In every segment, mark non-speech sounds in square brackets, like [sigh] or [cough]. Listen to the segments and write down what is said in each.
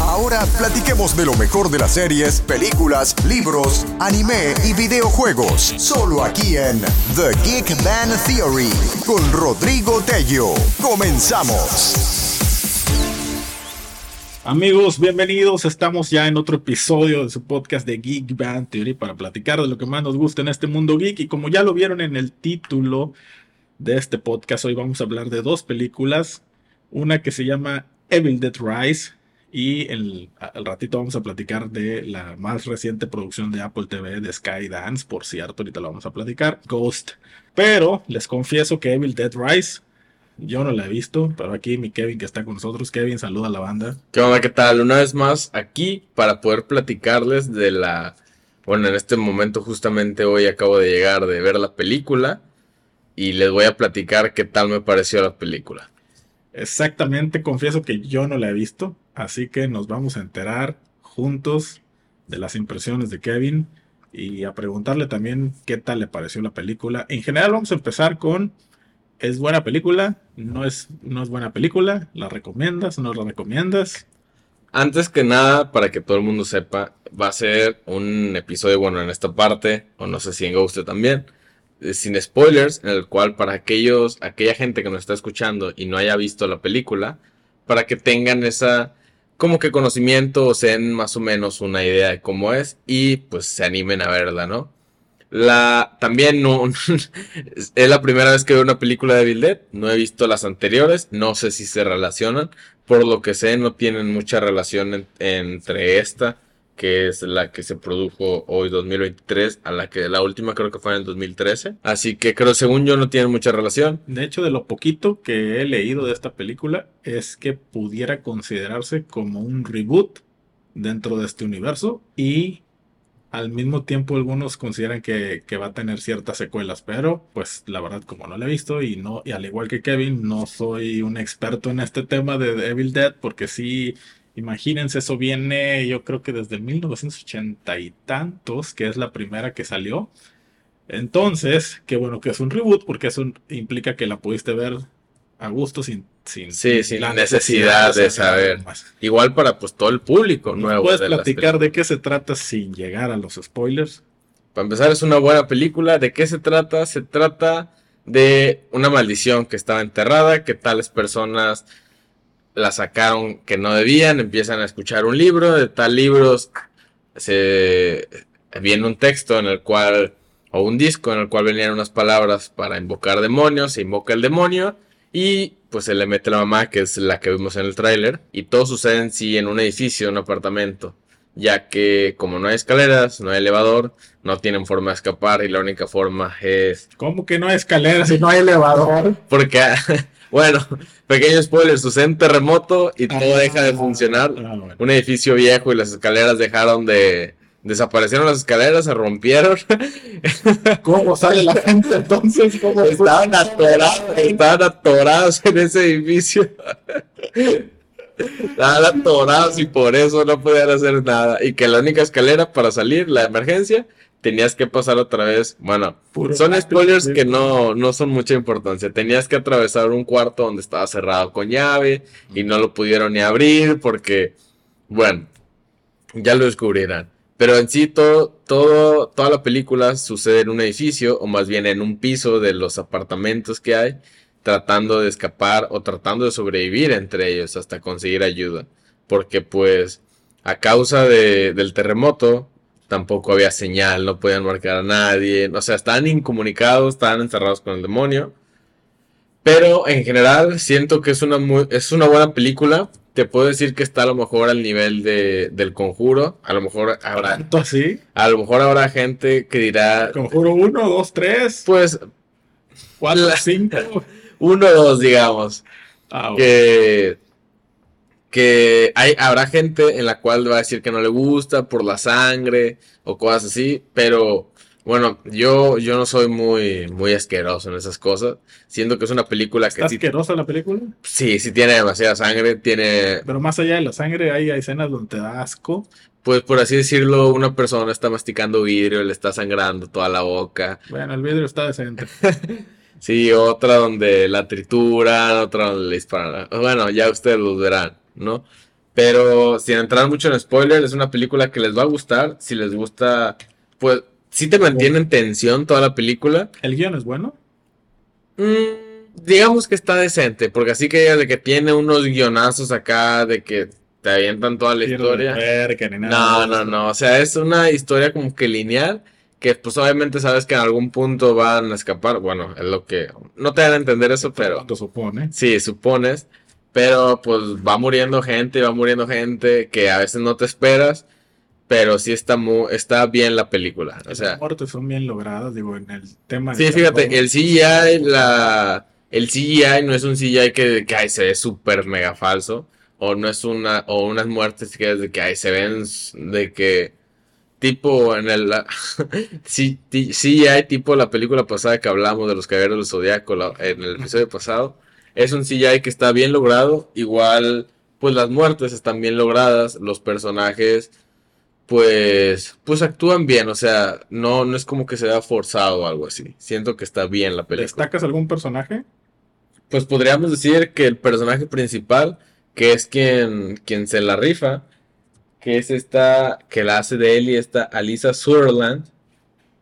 Ahora platiquemos de lo mejor de las series, películas, libros, anime y videojuegos. Solo aquí en The Geek Man Theory con Rodrigo Tello. Comenzamos. Amigos, bienvenidos. Estamos ya en otro episodio de su podcast de Geek Band Theory para platicar de lo que más nos gusta en este mundo geek. Y como ya lo vieron en el título de este podcast, hoy vamos a hablar de dos películas. Una que se llama Evil Dead Rise y el, al ratito vamos a platicar de la más reciente producción de Apple TV de Skydance, por cierto, ahorita lo vamos a platicar, Ghost. Pero les confieso que Evil Dead Rise yo no la he visto, pero aquí mi Kevin que está con nosotros. Kevin, saluda a la banda. ¿Qué onda? ¿Qué tal? Una vez más aquí para poder platicarles de la... Bueno, en este momento justamente hoy acabo de llegar de ver la película y les voy a platicar qué tal me pareció la película. Exactamente, confieso que yo no la he visto, así que nos vamos a enterar juntos de las impresiones de Kevin y a preguntarle también qué tal le pareció la película. En general vamos a empezar con, ¿es buena película? ¿No es, no es buena película? ¿La recomiendas? ¿No la recomiendas? Antes que nada, para que todo el mundo sepa, va a ser un episodio, bueno, en esta parte, o no sé si en Ghost también, eh, sin spoilers, en el cual para aquellos, aquella gente que nos está escuchando y no haya visto la película, para que tengan esa como que conocimiento o sean más o menos una idea de cómo es y pues se animen a verla, ¿no? La también no [laughs] es la primera vez que veo una película de Bill Dead, no he visto las anteriores, no sé si se relacionan, por lo que sé no tienen mucha relación entre esta que es la que se produjo hoy 2023, a la que la última creo que fue en el 2013. Así que creo, según yo, no tiene mucha relación. De hecho, de lo poquito que he leído de esta película, es que pudiera considerarse como un reboot dentro de este universo y al mismo tiempo algunos consideran que, que, va a tener ciertas secuelas, pero pues la verdad como no la he visto y no y al igual que Kevin no soy un experto en este tema de Evil Dead porque sí Imagínense, eso viene yo creo que desde 1980 y tantos, que es la primera que salió. Entonces, qué bueno que es un reboot, porque eso implica que la pudiste ver a gusto sin, sin, sí, sin la necesidad, de saber. Más. Igual para pues todo el público nuevo. ¿Puedes platicar de qué se trata sin llegar a los spoilers? Para empezar, es una buena película. ¿De qué se trata? Se trata de una maldición que estaba enterrada, que tales personas la sacaron que no debían, empiezan a escuchar un libro, de tal libro se viene un texto en el cual, o un disco en el cual venían unas palabras para invocar demonios, se invoca el demonio y pues se le mete la mamá, que es la que vimos en el tráiler, y todo sucede en sí en un edificio, en un apartamento, ya que como no hay escaleras, no hay elevador, no tienen forma de escapar y la única forma es... ¿Cómo que no hay escaleras y no hay elevador? Porque Bueno, [laughs] pequeño spoiler, sucede un terremoto y todo deja de funcionar. Ah, un edificio viejo y las escaleras dejaron de... Desaparecieron las escaleras, se rompieron. [laughs] ¿Cómo sale la gente entonces? estaban atorados, estaban atorados en ese edificio. [laughs] estaban atorados y por eso no podían hacer nada. Y que la única escalera para salir, la emergencia, tenías que pasar otra vez. Bueno, son spoilers que no, no son mucha importancia. Tenías que atravesar un cuarto donde estaba cerrado con llave y no lo pudieron ni abrir porque, bueno, ya lo descubrirán. Pero en sí, todo, todo, toda la película sucede en un edificio, o más bien en un piso de los apartamentos que hay, tratando de escapar o tratando de sobrevivir entre ellos hasta conseguir ayuda. Porque pues, a causa de, del terremoto, tampoco había señal, no podían marcar a nadie, o sea, estaban incomunicados, estaban encerrados con el demonio. Pero en general siento que es una, es una buena película. Te puedo decir que está a lo mejor al nivel de, del conjuro. A lo mejor habrá. ¿Tanto así? A lo mejor habrá gente que dirá. ¿Conjuro 1, 2, 3? Pues. 4, 5. 1, 2, digamos. Ah, Que que hay, habrá gente en la cual va a decir que no le gusta por la sangre o cosas así, pero bueno, yo, yo no soy muy, muy asqueroso en esas cosas. Siento que es una película que... ¿Está asquerosa la película? Sí, sí tiene demasiada sangre, tiene... Pero más allá de la sangre hay escenas donde te da asco. Pues por así decirlo, una persona está masticando vidrio, le está sangrando toda la boca. Bueno, el vidrio está decente. [laughs] sí, otra donde la trituran, otra donde le disparan. Bueno, ya ustedes lo verán. ¿No? Pero sin entrar mucho en spoiler, es una película que les va a gustar. Si les gusta, pues sí te mantiene en tensión toda la película. ¿El guion es bueno? Mm, digamos que está decente, porque así que de que tiene unos guionazos acá, de que te avientan toda la historia. no, no, no. O sea, es una historia como que lineal. Que pues obviamente sabes que en algún punto van a escapar. Bueno, es lo que. No te dan a entender eso, pero. Lo supone. Sí, supones. Pero pues va muriendo gente, va muriendo gente que a veces no te esperas. Pero sí está muy, está bien la película. O sea, Las muertes son bien logradas, digo, en el tema. Sí, fíjate, el CGI, la, el CGI no es un CGI que, que se ve súper mega falso o no es una, o unas muertes que, de que ahí se ven de que tipo en el [laughs] sí, sí hay tipo la película pasada que hablamos de los caballeros del zodiaco en el episodio pasado es un CGI que está bien logrado. Igual pues las muertes están bien logradas. Los personajes pues pues actúan bien. O sea no no es como que se vea forzado o algo así. Siento que está bien la película. Destacas algún personaje pues podríamos decir que el personaje principal que es quien, quien se la rifa, que es esta, que la hace de él y esta Alisa Sutherland,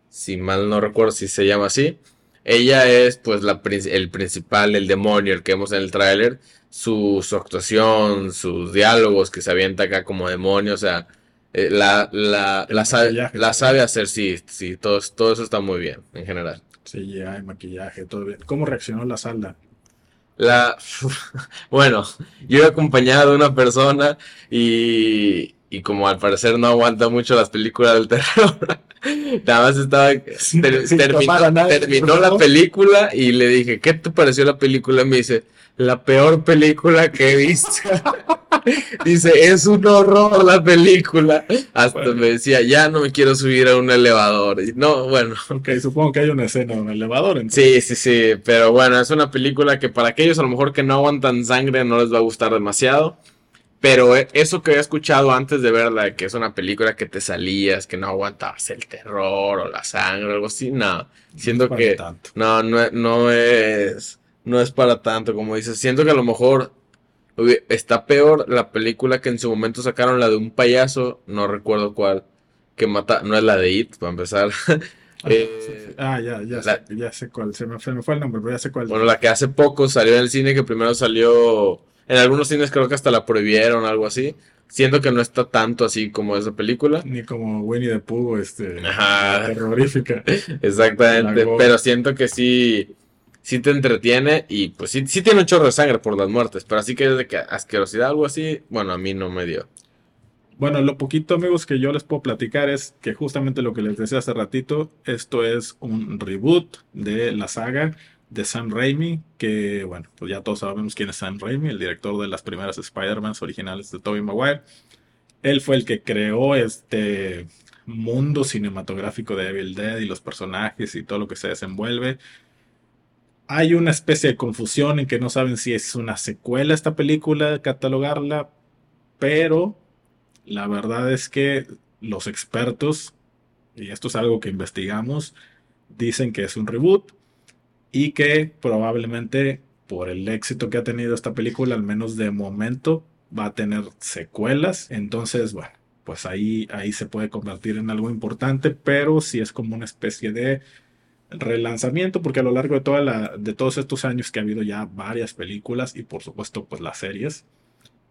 si mal no recuerdo si se llama así. Ella es pues la, el principal, el demonio, el que vemos en el tráiler, su, actuación, sus diálogos que se avienta acá como demonio, o sea, eh, la, la, la, sabe, hacer, sí, sí, todo, todo eso está muy bien en general. Sí, ya hay maquillaje, todo bien. ¿Cómo reaccionó la salda? La, [laughs] bueno, yo he acompañado a una persona y, y como al parecer no aguanta mucho las películas del terror, [laughs] nada más estaba, terminó, la película y le dije, ¿qué te pareció la película? Y me dice, la peor película que he visto. [laughs] Dice, es un horror la película. Hasta me decía, ya no me quiero subir a un elevador. Y no, bueno. Ok, supongo que hay una escena en un elevador. Sí, sí, sí. Pero bueno, es una película que para aquellos a lo mejor que no aguantan sangre no les va a gustar demasiado. Pero e, eso que había escuchado antes de verla, que es una película que te salías, que no aguantabas el terror o la sangre o algo así, no. Siento que no, no, no es no es para tanto, como dices. Siento que a lo mejor está peor la película que en su momento sacaron, la de un payaso, no recuerdo cuál, que mata, no es la de It, para empezar. [laughs] Ah, eh, ah, ya, ya, sé, ya sé cuál, se me, fue el nombre, pero ya sé cuál. Bueno, la que hace poco salió en el cine, que primero salió, en algunos cines creo que hasta la prohibieron, algo así. Siento que no está tanto así como esa película. Ni como Winnie the Pooh, este, Ajá. terrorífica. [laughs] Exactamente, pero siento que sí sí te entretiene y pues sí, sí tiene un chorro de sangre por las muertes, pero así que de que asquerosidad, algo así, bueno, a mí no me dio. Bueno, lo poquito amigos que yo les puedo platicar es que justamente lo que les decía hace ratito, esto es un reboot de la saga de Sam Raimi, que bueno, pues ya todos sabemos quién es Sam Raimi, el director de las primeras Spider-Man originales de Tobey Maguire. Él fue el que creó este mundo cinematográfico de Evil Dead y los personajes y todo lo que se desenvuelve hay una especie de confusión en que no saben si es una secuela esta película, catalogarla, pero la verdad es que los expertos, y esto es algo que investigamos, dicen que es un reboot y que probablemente por el éxito que ha tenido esta película, al menos de momento, va a tener secuelas. Entonces, bueno, pues ahí, ahí se puede convertir en algo importante, pero si es como una especie de relanzamiento, porque a lo largo de, toda la, de todos estos años que ha habido ya varias películas y por supuesto pues las series,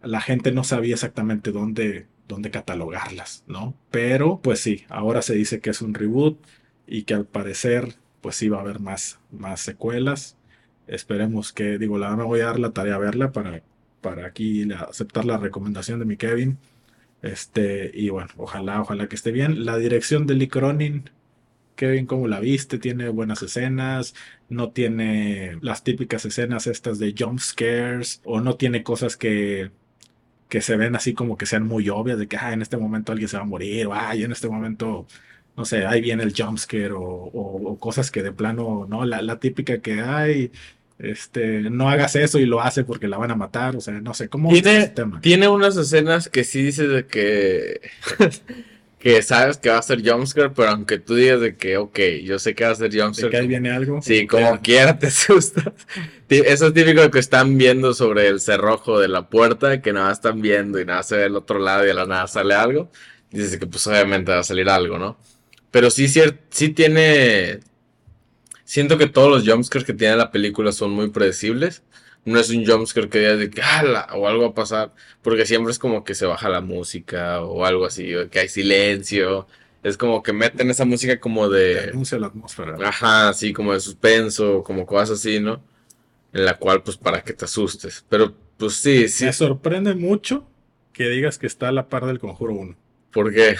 la gente no sabía exactamente dónde, dónde catalogarlas, ¿no? Pero pues sí, ahora se dice que es un reboot y que al parecer pues sí va a haber más, más secuelas. Esperemos que, digo, la me voy a dar la tarea a verla para, para aquí aceptar la recomendación de mi Kevin. Este, y bueno, ojalá, ojalá que esté bien. La dirección de Lee Cronin Kevin, ¿cómo la viste? Tiene buenas escenas, no tiene las típicas escenas estas de jump scares, o no tiene cosas que, que se ven así como que sean muy obvias, de que ah, en este momento alguien se va a morir, o en este momento, no sé, ahí viene el jump scare, o, cosas que de plano, no, la, típica que hay. Este, no hagas eso y lo hace porque la van a matar, o sea, no sé, ¿cómo tiene, tiene unas escenas que sí dice de que [laughs] que sabes que va a ser jumpscare, pero aunque tú digas de que, ok, yo sé que va a ser jumpscare. que ahí viene algo. Sí, como quiera te [laughs] asustas. Eso es típico que están viendo sobre el cerrojo de la puerta, que nada están viendo y nada se ve al otro lado y a la nada sale algo. Dices que pues obviamente va a salir algo, ¿no? Pero sí, sí tiene... Siento que todos los jumpscares que tiene la película son muy predecibles no es un jumpscare que digas de que o algo va a pasar, porque siempre es como que se baja la música o algo así, o que hay silencio. Es como que meten esa música como de. Anuncia la atmósfera. Ajá, así como de suspenso, como cosas así, ¿no? En la cual, pues, para que te asustes. Pero, pues sí, sí. Me sorprende mucho que digas que está a la par del Conjuro 1. ¿Por qué?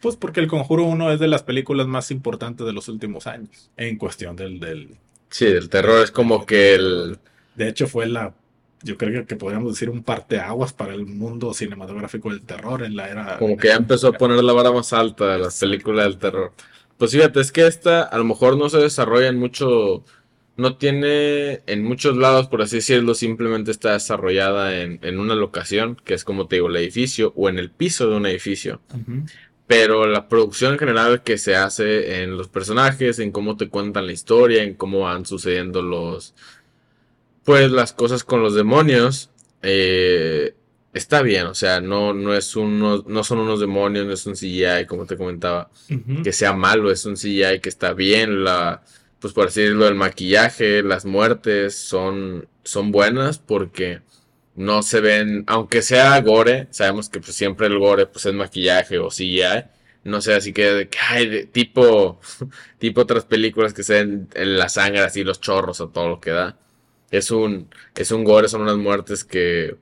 Pues porque el Conjuro 1 es de las películas más importantes de los últimos años. En cuestión del. del sí, del terror. Es como que el de hecho, fue la, yo creo que podríamos decir un parteaguas para el mundo cinematográfico del terror en la era. Como que ya empezó a poner la vara más alta de las películas del terror. Pues fíjate, es que esta a lo mejor no se desarrolla en mucho. No tiene en muchos lados, por así decirlo, simplemente está desarrollada en, en una locación, que es como te digo, el edificio, o en el piso de un edificio. Pero la producción en general que se hace en los personajes, en cómo te cuentan la historia, en cómo van sucediendo los, pues las cosas con los demonios eh, está bien, o sea, no, no, es uno, no son unos demonios, no es un CGI, como te comentaba, que sea malo, es un CGI que está bien, la, pues por así decirlo, el maquillaje, las muertes son, son buenas porque no se ven, aunque sea gore, sabemos que pues siempre el gore pues es maquillaje o CGI, no sé, así que, hay tipo, [laughs] tipo otras películas que se ven en la sangre así, los chorros o todo lo que da es un, es un gore, son unas muertes que,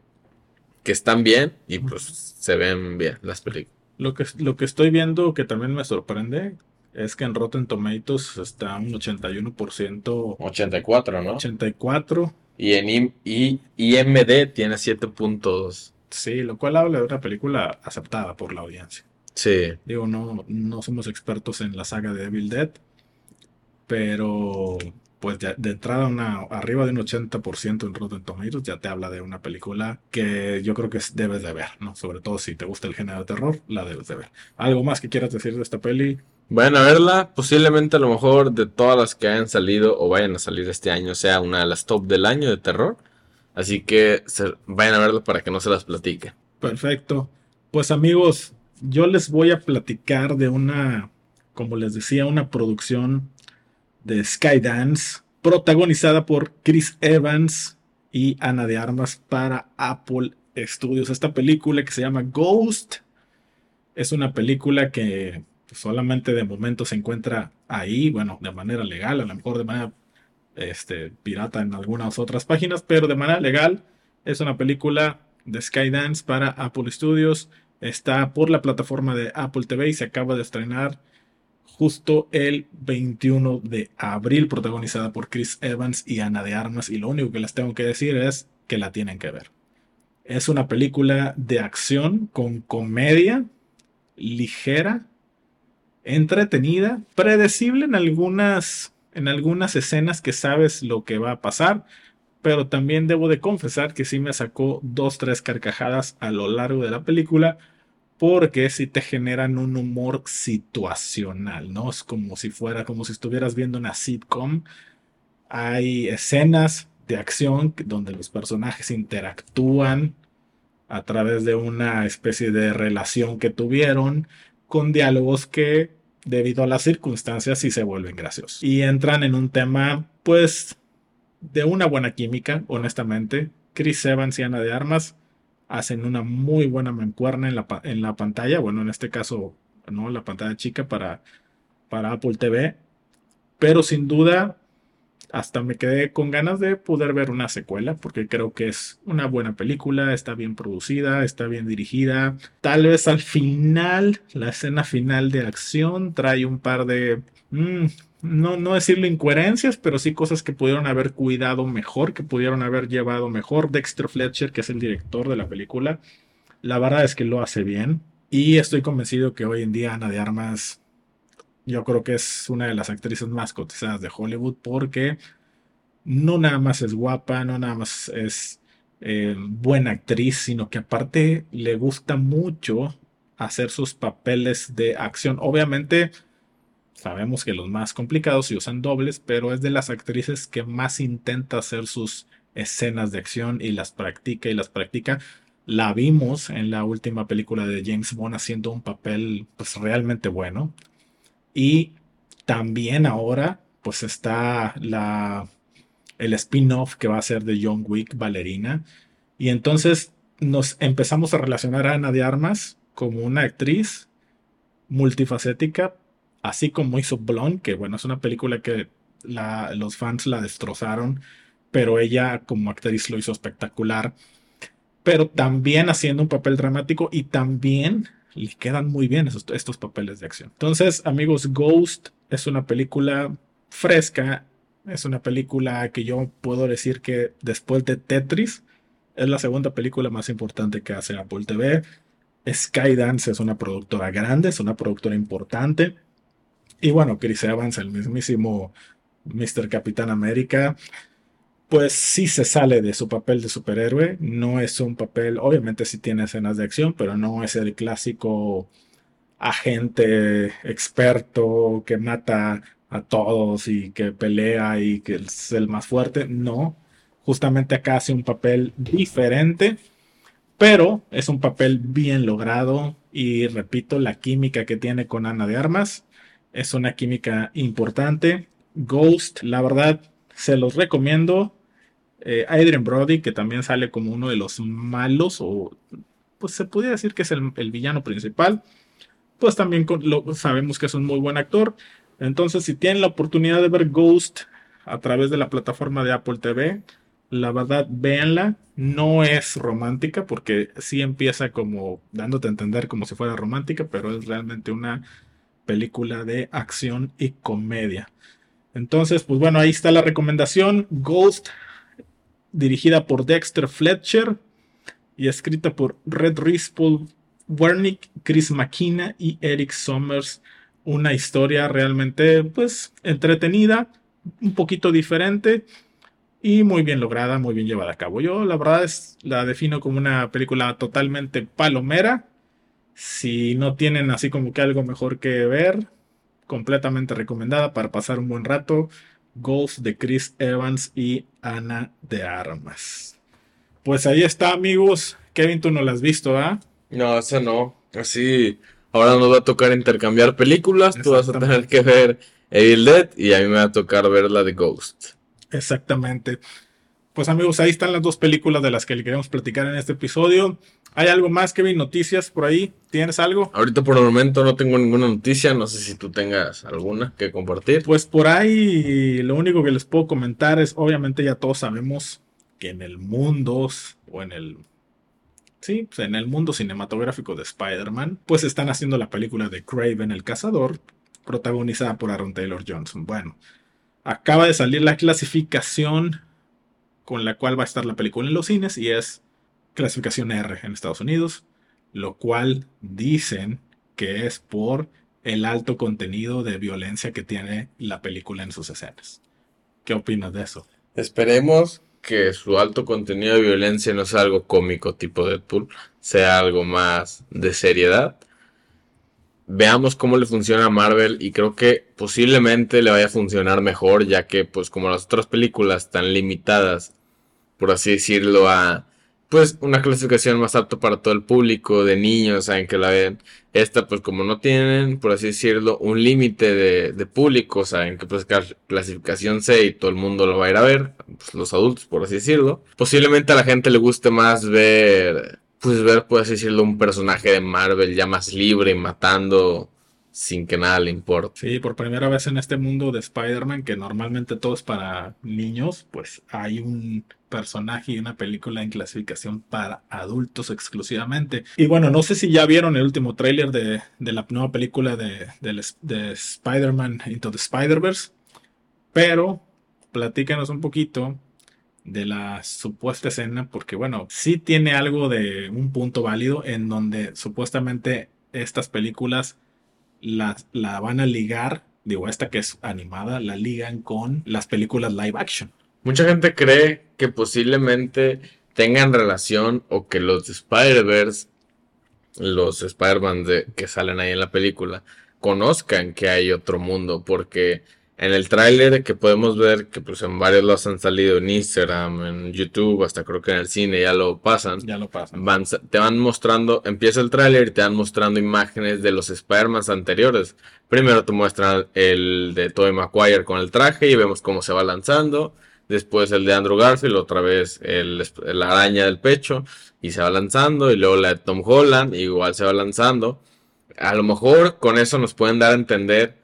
que están bien y pues se ven bien las películas. Lo que, lo que estoy viendo que también me sorprende es que en Rotten Tomatoes está un 81%. 84, ¿no? 84. Y en IMD tiene 7 puntos. Sí, lo cual habla de una película aceptada por la audiencia. Sí. Digo, no, no somos expertos en la saga de Evil Dead, pero pues de entrada una, arriba de un 80% en Rotten Tomatoes ya te habla de una película que yo creo que debes de ver, ¿no? Sobre todo si te gusta el género de terror, la debes de ver. ¿Algo más que quieras decir de esta peli? Vayan a verla, posiblemente a lo mejor de todas las que hayan salido o vayan a salir este año sea una de las top del año de terror. Así que vayan a verla para que no se las platique. Perfecto. Pues amigos, yo les voy a platicar de una, como les decía, una producción de Skydance, protagonizada por Chris Evans y Ana de Armas para Apple Studios. Esta película que se llama Ghost es una película que solamente de momento se encuentra ahí, bueno, de manera legal, a lo mejor de manera este, pirata en algunas otras páginas, pero de manera legal es una película de Skydance para Apple Studios. Está por la plataforma de Apple TV y se acaba de estrenar justo el 21 de abril, protagonizada por Chris Evans y Ana de Armas. Y lo único que les tengo que decir es que la tienen que ver. Es una película de acción con comedia ligera, entretenida, predecible en algunas, en algunas escenas que sabes lo que va a pasar. Pero también debo de confesar que sí me sacó dos, tres carcajadas a lo largo de la película porque si te generan un humor situacional, ¿no? Es como si fuera, como si estuvieras viendo una sitcom. Hay escenas de acción donde los personajes interactúan a través de una especie de relación que tuvieron con diálogos que debido a las circunstancias sí se vuelven graciosos. Y entran en un tema pues de una buena química, honestamente. Chris Evans y de Armas hacen una muy buena mancuerna en la, en la pantalla, bueno, en este caso, ¿no? La pantalla chica para, para Apple TV, pero sin duda hasta me quedé con ganas de poder ver una secuela, porque creo que es una buena película, está bien producida, está bien dirigida. Tal vez al final, la escena final de acción trae un par de... Mm, no, no decirlo incoherencias, pero sí cosas que pudieron haber cuidado mejor, que pudieron haber llevado mejor. Dexter Fletcher, que es el director de la película, la verdad es que lo hace bien. Y estoy convencido que hoy en día Ana de Armas, yo creo que es una de las actrices más cotizadas de Hollywood, porque no nada más es guapa, no nada más es eh, buena actriz, sino que aparte le gusta mucho hacer sus papeles de acción. Obviamente, sabemos que los más complicados se usan dobles, pero es de las actrices que más intenta hacer sus escenas de acción y las practica y las practica. La vimos en la última película de James Bond haciendo un papel pues realmente bueno. Y también ahora pues está la el spin-off que va a ser de John Wick Ballerina. Y entonces nos empezamos a relacionar a Ana de Armas como una actriz multifacética, así como hizo Blonde, que bueno, es una película que los fans la destrozaron, pero ella como actriz lo hizo espectacular. Pero también haciendo un papel dramático y también le quedan muy bien estos papeles de acción. Entonces, amigos, Ghost es una película fresca, es una película que yo puedo decir que después de Tetris es la segunda película más importante que hace Apple TV. Skydance es una productora grande, es una productora importante. Y bueno, Chris Evans, el mismísimo Mr. Capitán América, pues sí se sale de su papel de superhéroe. No es un papel, obviamente sí tiene escenas de acción, pero no es el clásico agente experto que mata a todos y que pelea y que es el más fuerte. No, justamente acá hace un papel diferente, pero es un papel bien logrado y repito, la química que tiene con Ana de Armas es una química importante. Ghost, la verdad, se los recomiendo. Eh, Adrian Brody, que también sale como uno de los malos, o pues se podría decir que es el, villano principal. Pues también lo, sabemos que es un muy buen actor. Entonces, si tienen la oportunidad de ver Ghost a través de la plataforma de Apple TV, la verdad, véanla. No es romántica porque sí empieza como dándote a entender como si fuera romántica, pero es realmente una película de acción y comedia. Entonces, pues bueno, ahí está la recomendación. Ghost, dirigida por Dexter Fletcher y escrita por Red Rispel Wernick, Chris McKenna y Eric Sommers una historia realmente pues entretenida, un poquito diferente y muy bien lograda, muy bien llevada a cabo. Yo la verdad es la defino como una película totalmente palomera. Si no tienen así como que algo mejor que ver, completamente recomendada para pasar un buen rato. Ghost de Chris Evans y Ana de Armas. Pues ahí está, amigos. Kevin, tú no la has visto, ¿ah? No, esa no. Así Ahora nos va a tocar intercambiar películas. Tú vas a tener que ver Evil Dead y a mí me va a tocar ver la de Ghost. Exactamente. Pues amigos, ahí están las dos películas de las que le queremos platicar en este episodio. ¿Hay algo más, Kevin? ¿Noticias por ahí? ¿Tienes algo? Ahorita por el momento no tengo ninguna noticia. No sé si tú tengas alguna que compartir. Pues por ahí lo único que les puedo comentar es, obviamente ya todos sabemos que en el mundo o en el Sí, pues en el mundo cinematográfico de Spider-Man, pues están haciendo la película de Craven el Cazador, protagonizada por Aaron Taylor Johnson. Bueno, acaba de salir la clasificación con la cual va a estar la película en los cines y es clasificación R en Estados Unidos, lo cual dicen que es por el alto contenido de violencia que tiene la película en sus escenas. ¿Qué opinas de eso? Esperemos que su alto contenido de violencia no sea algo cómico tipo Deadpool, sea algo más de seriedad. Veamos cómo le funciona a Marvel y creo que posiblemente le vaya a funcionar mejor ya que pues como las otras películas están limitadas, por así decirlo, a pues una clasificación más apta para todo el público, de niños, saben que la ven. Esta, pues como no tienen, por así decirlo, un límite de, público, saben que pues clasificación C y todo el mundo lo va a ir a ver, pues, los adultos, por así decirlo. Posiblemente a la gente le guste más ver, pues ver, por así decirlo, un personaje de Marvel ya más libre y matando sin que nada le importe. Sí, por primera vez en este mundo de Spider-Man, que normalmente todo es para niños, pues hay un personaje y una película en clasificación para adultos exclusivamente. Y bueno, no sé si ya vieron el último tráiler de, la nueva película de, de Spider-Man Into the Spider-Verse, pero platícanos un poquito de la supuesta escena, porque bueno, sí tiene algo de un punto válido en donde supuestamente estas películas la, la van a ligar, digo, esta que es animada, la ligan con las películas live action. Mucha gente cree que posiblemente tengan relación o que los de Spider-Verse los Spider-Man que salen ahí en la película conozcan que hay otro mundo, porque en el tráiler que podemos ver que pues en varios los han salido en Instagram, en YouTube, hasta creo que en el cine ya lo pasan. Ya lo pasan. Van, te van mostrando, empieza el tráiler y te van mostrando imágenes de los Spider-Man anteriores. Primero te muestran el de Tobey Maguire con el traje y vemos cómo se va lanzando. Después el de Andrew Garfield, otra vez el, la araña del pecho y se va lanzando. Y luego la de Tom Holland, igual se va lanzando. A lo mejor con eso nos pueden dar a entender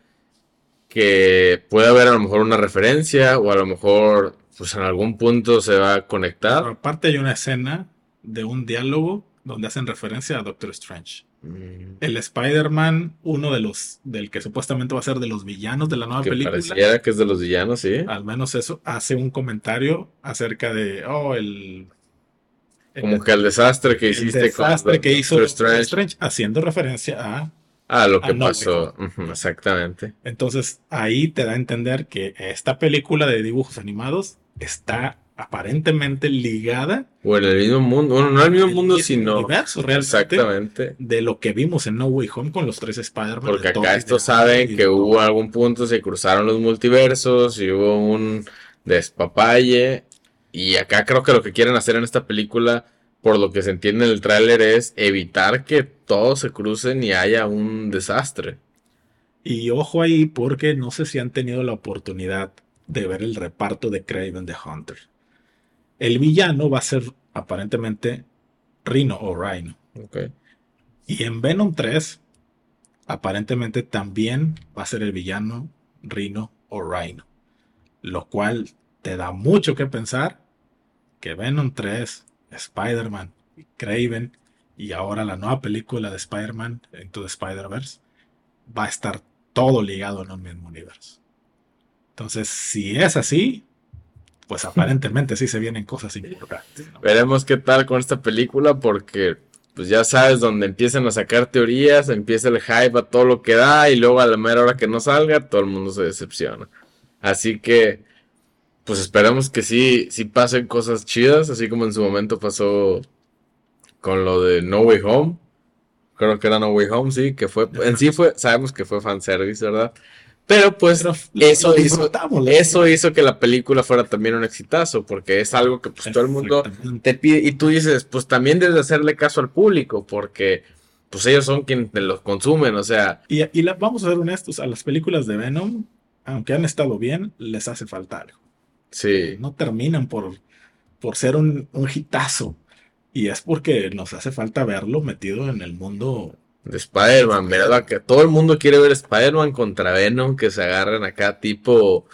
que puede haber a lo mejor una referencia o a lo mejor pues en algún punto se va a conectar. aparte hay una escena de un diálogo donde hacen referencia a Doctor Strange. Mm. El Spider-Man, uno de los, del que supuestamente va a ser de los villanos de la nueva que película. Pareciera que es de los villanos, sí. Al menos eso, hace un comentario acerca de, oh, el... Como que el desastre que hiciste desastre que hizo Doctor Strange, haciendo referencia a... A lo que pasó, exactamente. Entonces ahí te da a entender que esta película de dibujos animados está aparentemente ligada. O en el mismo mundo, bueno, no el mismo mundo, sino. Universo, exactamente. De lo que vimos en No Way Home con los tres Spider-Man. Porque acá estos saben que hubo algún punto, se cruzaron los multiversos y hubo un despapalle. Y acá creo que lo que quieren hacer en esta película, por lo que se entiende en el tráiler, es evitar que todos se crucen y haya un desastre. Y ojo ahí, porque no sé si han tenido la oportunidad de ver el reparto de Craven the Hunter. El villano va a ser aparentemente Rhino o Rhino. Y en Venom 3, aparentemente también va a ser el villano Rhino o Rhino. Lo cual te da mucho que pensar que Venom 3, Spider-Man, Craven y ahora la nueva película de Spider-Man, Into the Spider-Verse, va a estar todo ligado en un mismo universo. Entonces, si es así, pues [laughs] aparentemente sí se vienen cosas importantes. Veremos qué tal con esta película porque pues ya sabes, donde empiezan a sacar teorías, empieza el hype a todo lo que da y luego a la mera hora que no salga, todo el mundo se decepciona. Así que, pues esperemos que sí, sí pasen cosas chidas, así como en su momento pasó con lo de No Way Home. Creo que era No Way Home, sí, que fue, en sí fue, sabemos que fue fanservice, ¿verdad? Pero pues eso, hizo, eso hizo que la película fuera también un exitazo, porque es algo que pues todo el mundo te pide y tú dices, pues también debes hacerle caso al público, porque pues ellos son quienes los consumen, o sea. Y, y vamos a ser honestos, a las películas de Venom, aunque han estado bien, les hace falta algo. Sí. No terminan por, por ser un, un hitazo. Y es porque nos hace falta verlo metido en el mundo de Spider-Man, ¿verdad? Que todo el mundo quiere ver Spider-Man contra Venom, que se agarren acá tipo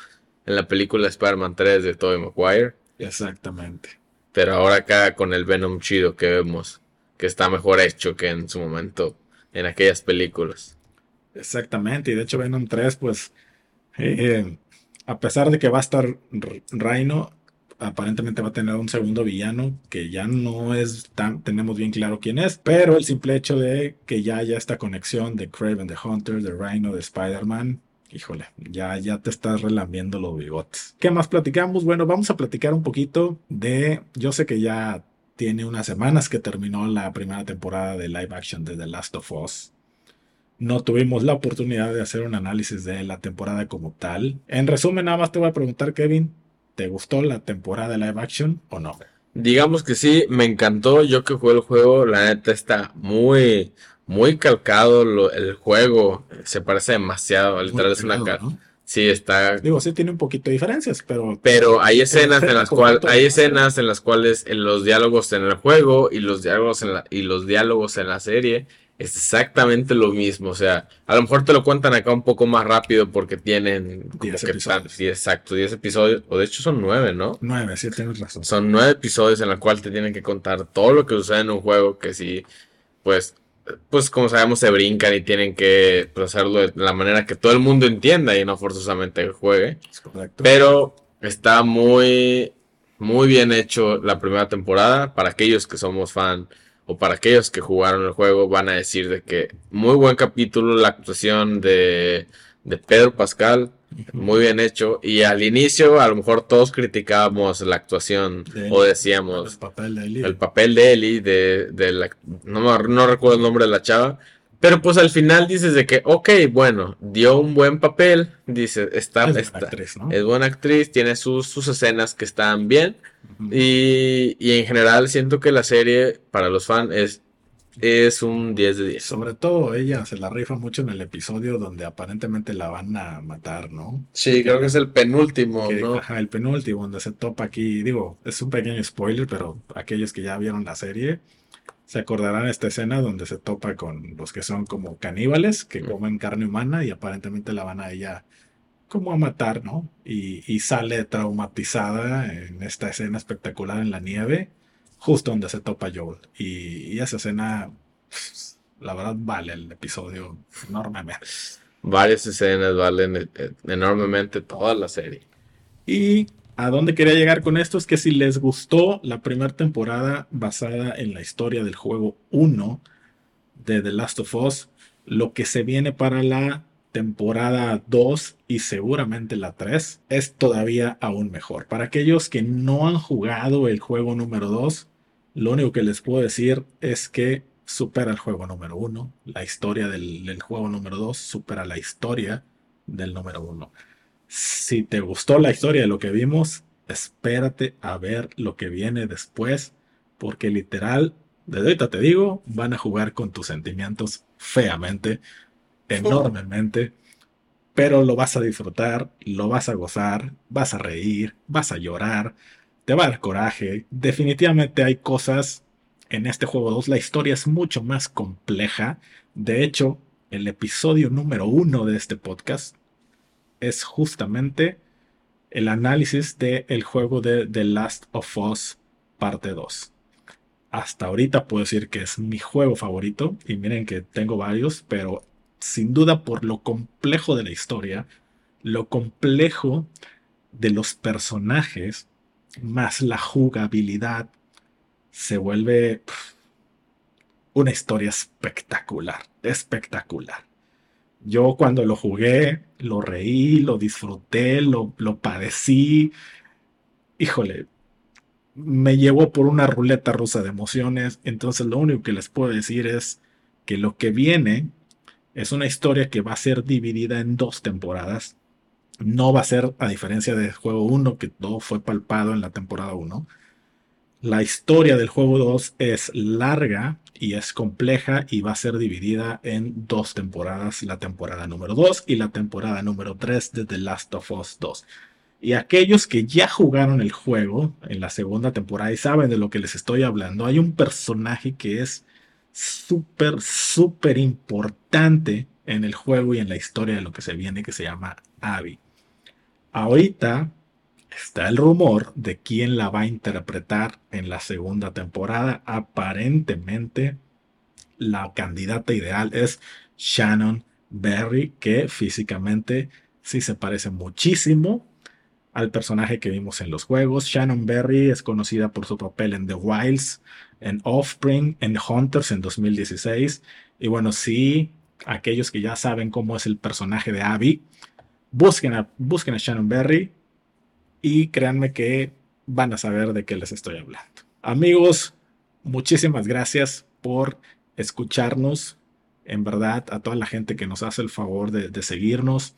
en la película Spider-Man 3 de Tobey Maguire. Exactamente. Pero ahora acá con el Venom chido que vemos, que está mejor hecho que en su momento en aquellas películas. Exactamente, y de hecho Venom 3, pues, eh, a pesar de que va a estar Rhino, aparentemente va a tener un segundo villano que ya no es tan, tenemos bien claro quién es, pero el simple hecho de que ya haya esta conexión de Craven the Hunter, de Rhino, de Spider-Man, híjole, ya, ya te estás relambiendo los bigotes. ¿Qué más platicamos? Bueno, vamos a platicar un poquito de, yo sé que ya tiene unas semanas que terminó la primera temporada de live action de The Last of Us. No tuvimos la oportunidad de hacer un análisis de la temporada como tal. En resumen, nada más te voy a preguntar, Kevin, ¿Te gustó la temporada de live action o no? Digamos que sí, me encantó. Yo que jugué el juego, la neta está muy, muy calcado el juego. Se parece demasiado. Literal es una cara. Sí, está. Digo, sí tiene un poquito de diferencias, pero. Pero hay escenas en las cuales. Hay escenas en las cuales en los diálogos en el juego y los diálogos en la, y los diálogos en la serie es exactamente lo mismo. O sea, a lo mejor te lo cuentan acá un poco más rápido porque tienen 10 episodios. Sí, exacto, 10 episodios. O de hecho son 9, ¿no? 9, sí, tienes razón. Son 9 episodios en los cuales te tienen que contar todo lo que sucede en un juego que sí, pues, pues como sabemos se brincan y tienen que pues, hacerlo de la manera que todo el mundo entienda y no forzosamente juegue. Es correcto. Pero está muy, muy bien hecho la primera temporada para aquellos que somos fan o para aquellos que jugaron el juego van a decir de que muy buen capítulo la actuación de, de Pedro Pascal muy bien hecho. Y al inicio, a lo mejor todos criticábamos la actuación o decíamos El papel de Ellie. el papel de Ellie, de, de la, no, me- no recuerdo el nombre de la chava. Pero pues al final dices de que, ok, bueno, dio un buen papel. Dice, está, Es buena está- actriz, ¿no? es buena actriz, tiene sus, sus escenas que están bien. Y, y en general siento que la serie para los fans es, es un 10 de 10. Sobre todo ella se la rifa mucho en el episodio donde aparentemente la van a matar, ¿no? Sí, creo que es el penúltimo, Que, ¿no? ajá, el penúltimo, donde se topa aquí, digo, es un pequeño spoiler, pero aquellos que ya vieron la serie se acordarán de esta escena donde se topa con los que son como caníbales, que comen carne humana y aparentemente la van a ella como a matar, ¿no? Y, y sale traumatizada en esta escena espectacular en la nieve, justo donde se topa Joel. Y, y esa escena, la verdad, vale el episodio enormemente. Varias escenas valen eh, eh, enormemente toda la serie. Y a dónde quería llegar con esto es que si les gustó la primera temporada basada en la historia del juego 1 de The Last of Us, lo que se viene para la temporada 2 y seguramente la 3 es todavía aún mejor. Para aquellos que no han jugado el juego número 2, lo único que les puedo decir es que supera el juego número 1. La historia del, juego número 2 supera la historia del número 1 si te gustó la historia de lo que vimos, espérate a ver lo que viene después, porque literal, desde ahorita te digo, van a jugar con tus sentimientos feamente, enormemente, pero lo vas a disfrutar, lo vas a gozar, vas a reír, vas a llorar, te va a dar coraje. Definitivamente hay cosas en este juego 2, la historia es mucho más compleja. De hecho, el episodio número uno de este podcast es justamente el análisis del juego de The Last of Us parte 2. Hasta ahorita puedo decir que es mi juego favorito y miren que tengo varios, pero sin duda por lo complejo de la historia, lo complejo de los personajes, más la jugabilidad, se vuelve una historia espectacular, espectacular. Yo cuando lo jugué, lo reí, lo disfruté, lo, lo padecí. Híjole, me llevó por una ruleta rusa de emociones. Entonces lo único que les puedo decir es que lo que viene es una historia que va a ser dividida en dos temporadas. No va a ser, a diferencia del juego 1, que todo fue palpado en la temporada 1. La historia del juego 2 es larga y es compleja y va a ser dividida en dos temporadas, la temporada número 2 y la temporada número 3 de The Last of Us 2. Y aquellos que ya jugaron el juego en la segunda temporada y saben de lo que les estoy hablando, hay un personaje que es súper, súper importante en el juego y en la historia de lo que se viene que se llama Abby. Ahorita está el rumor de quién la va a interpretar en la segunda temporada. Aparentemente, la candidata ideal es Shannon Berry, que físicamente sí se parece muchísimo al personaje que vimos en los juegos. Shannon Berry es conocida por su papel en The Wilds, en Offspring, en Hunters en 2016. Y bueno, sí, aquellos que ya saben cómo es el personaje de Abby, busquen a, busquen a Shannon Berry y créanme que van a saber de qué les estoy hablando. Amigos, muchísimas gracias por escucharnos. En verdad, a toda la gente que nos hace el favor de, seguirnos.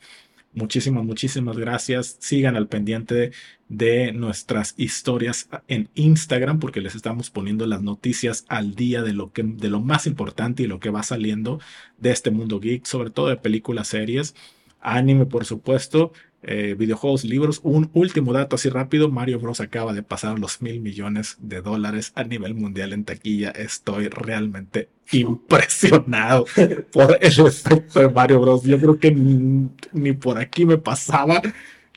Muchísimas, muchísimas gracias. Sigan al pendiente de nuestras historias en Instagram porque les estamos poniendo las noticias al día de lo, que, de lo más importante y lo que va saliendo de este mundo geek, sobre todo de películas, series, anime, por supuesto, eh, videojuegos, libros. Un último dato así rápido, Mario Bros. acaba de pasar los mil millones de dólares a nivel mundial en taquilla. Estoy realmente impresionado [laughs] por el efecto de Mario Bros. Yo creo que ni, ni por aquí me pasaba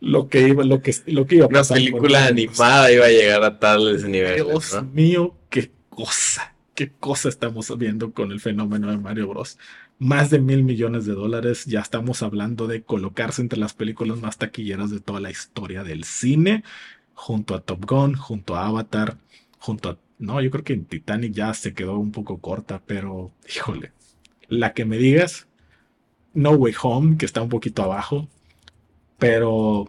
lo que iba, lo que, lo que iba a Una pasar. con película animada iba a llegar a tales niveles, Dios ¿no? mío, qué cosa, qué cosa estamos viendo con el fenómeno de Mario Bros. Más de mil millones de dólares, ya estamos hablando de colocarse entre las películas más taquilleras de toda la historia del cine, junto a Top Gun, junto a Avatar, junto a... No, yo creo que en Titanic ya se quedó un poco corta, pero híjole, la que me digas, No Way Home, que está un poquito abajo, Pero,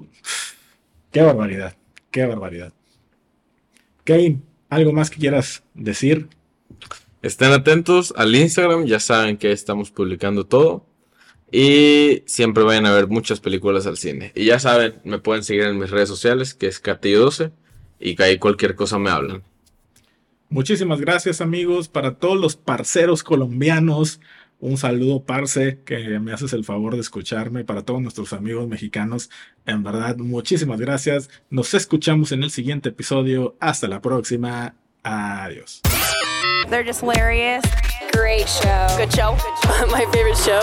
qué barbaridad, qué barbaridad. Kevin, ¿algo más que quieras decir? Estén atentos al Instagram, ya saben que estamos publicando todo. Y siempre vayan a ver muchas películas al cine. Y ya saben, me pueden seguir en mis redes sociales, que es Catillo12. Y que ahí cualquier cosa me hablan. Muchísimas gracias amigos, para todos los parceros colombianos. Un saludo, Parce, que me haces el favor de escucharme. Para todos nuestros amigos mexicanos, en verdad, muchísimas gracias. Nos escuchamos en el siguiente episodio. Hasta la próxima. Adiós. They're just hilarious. Great show. Good show. Good [laughs] show. My favorite show.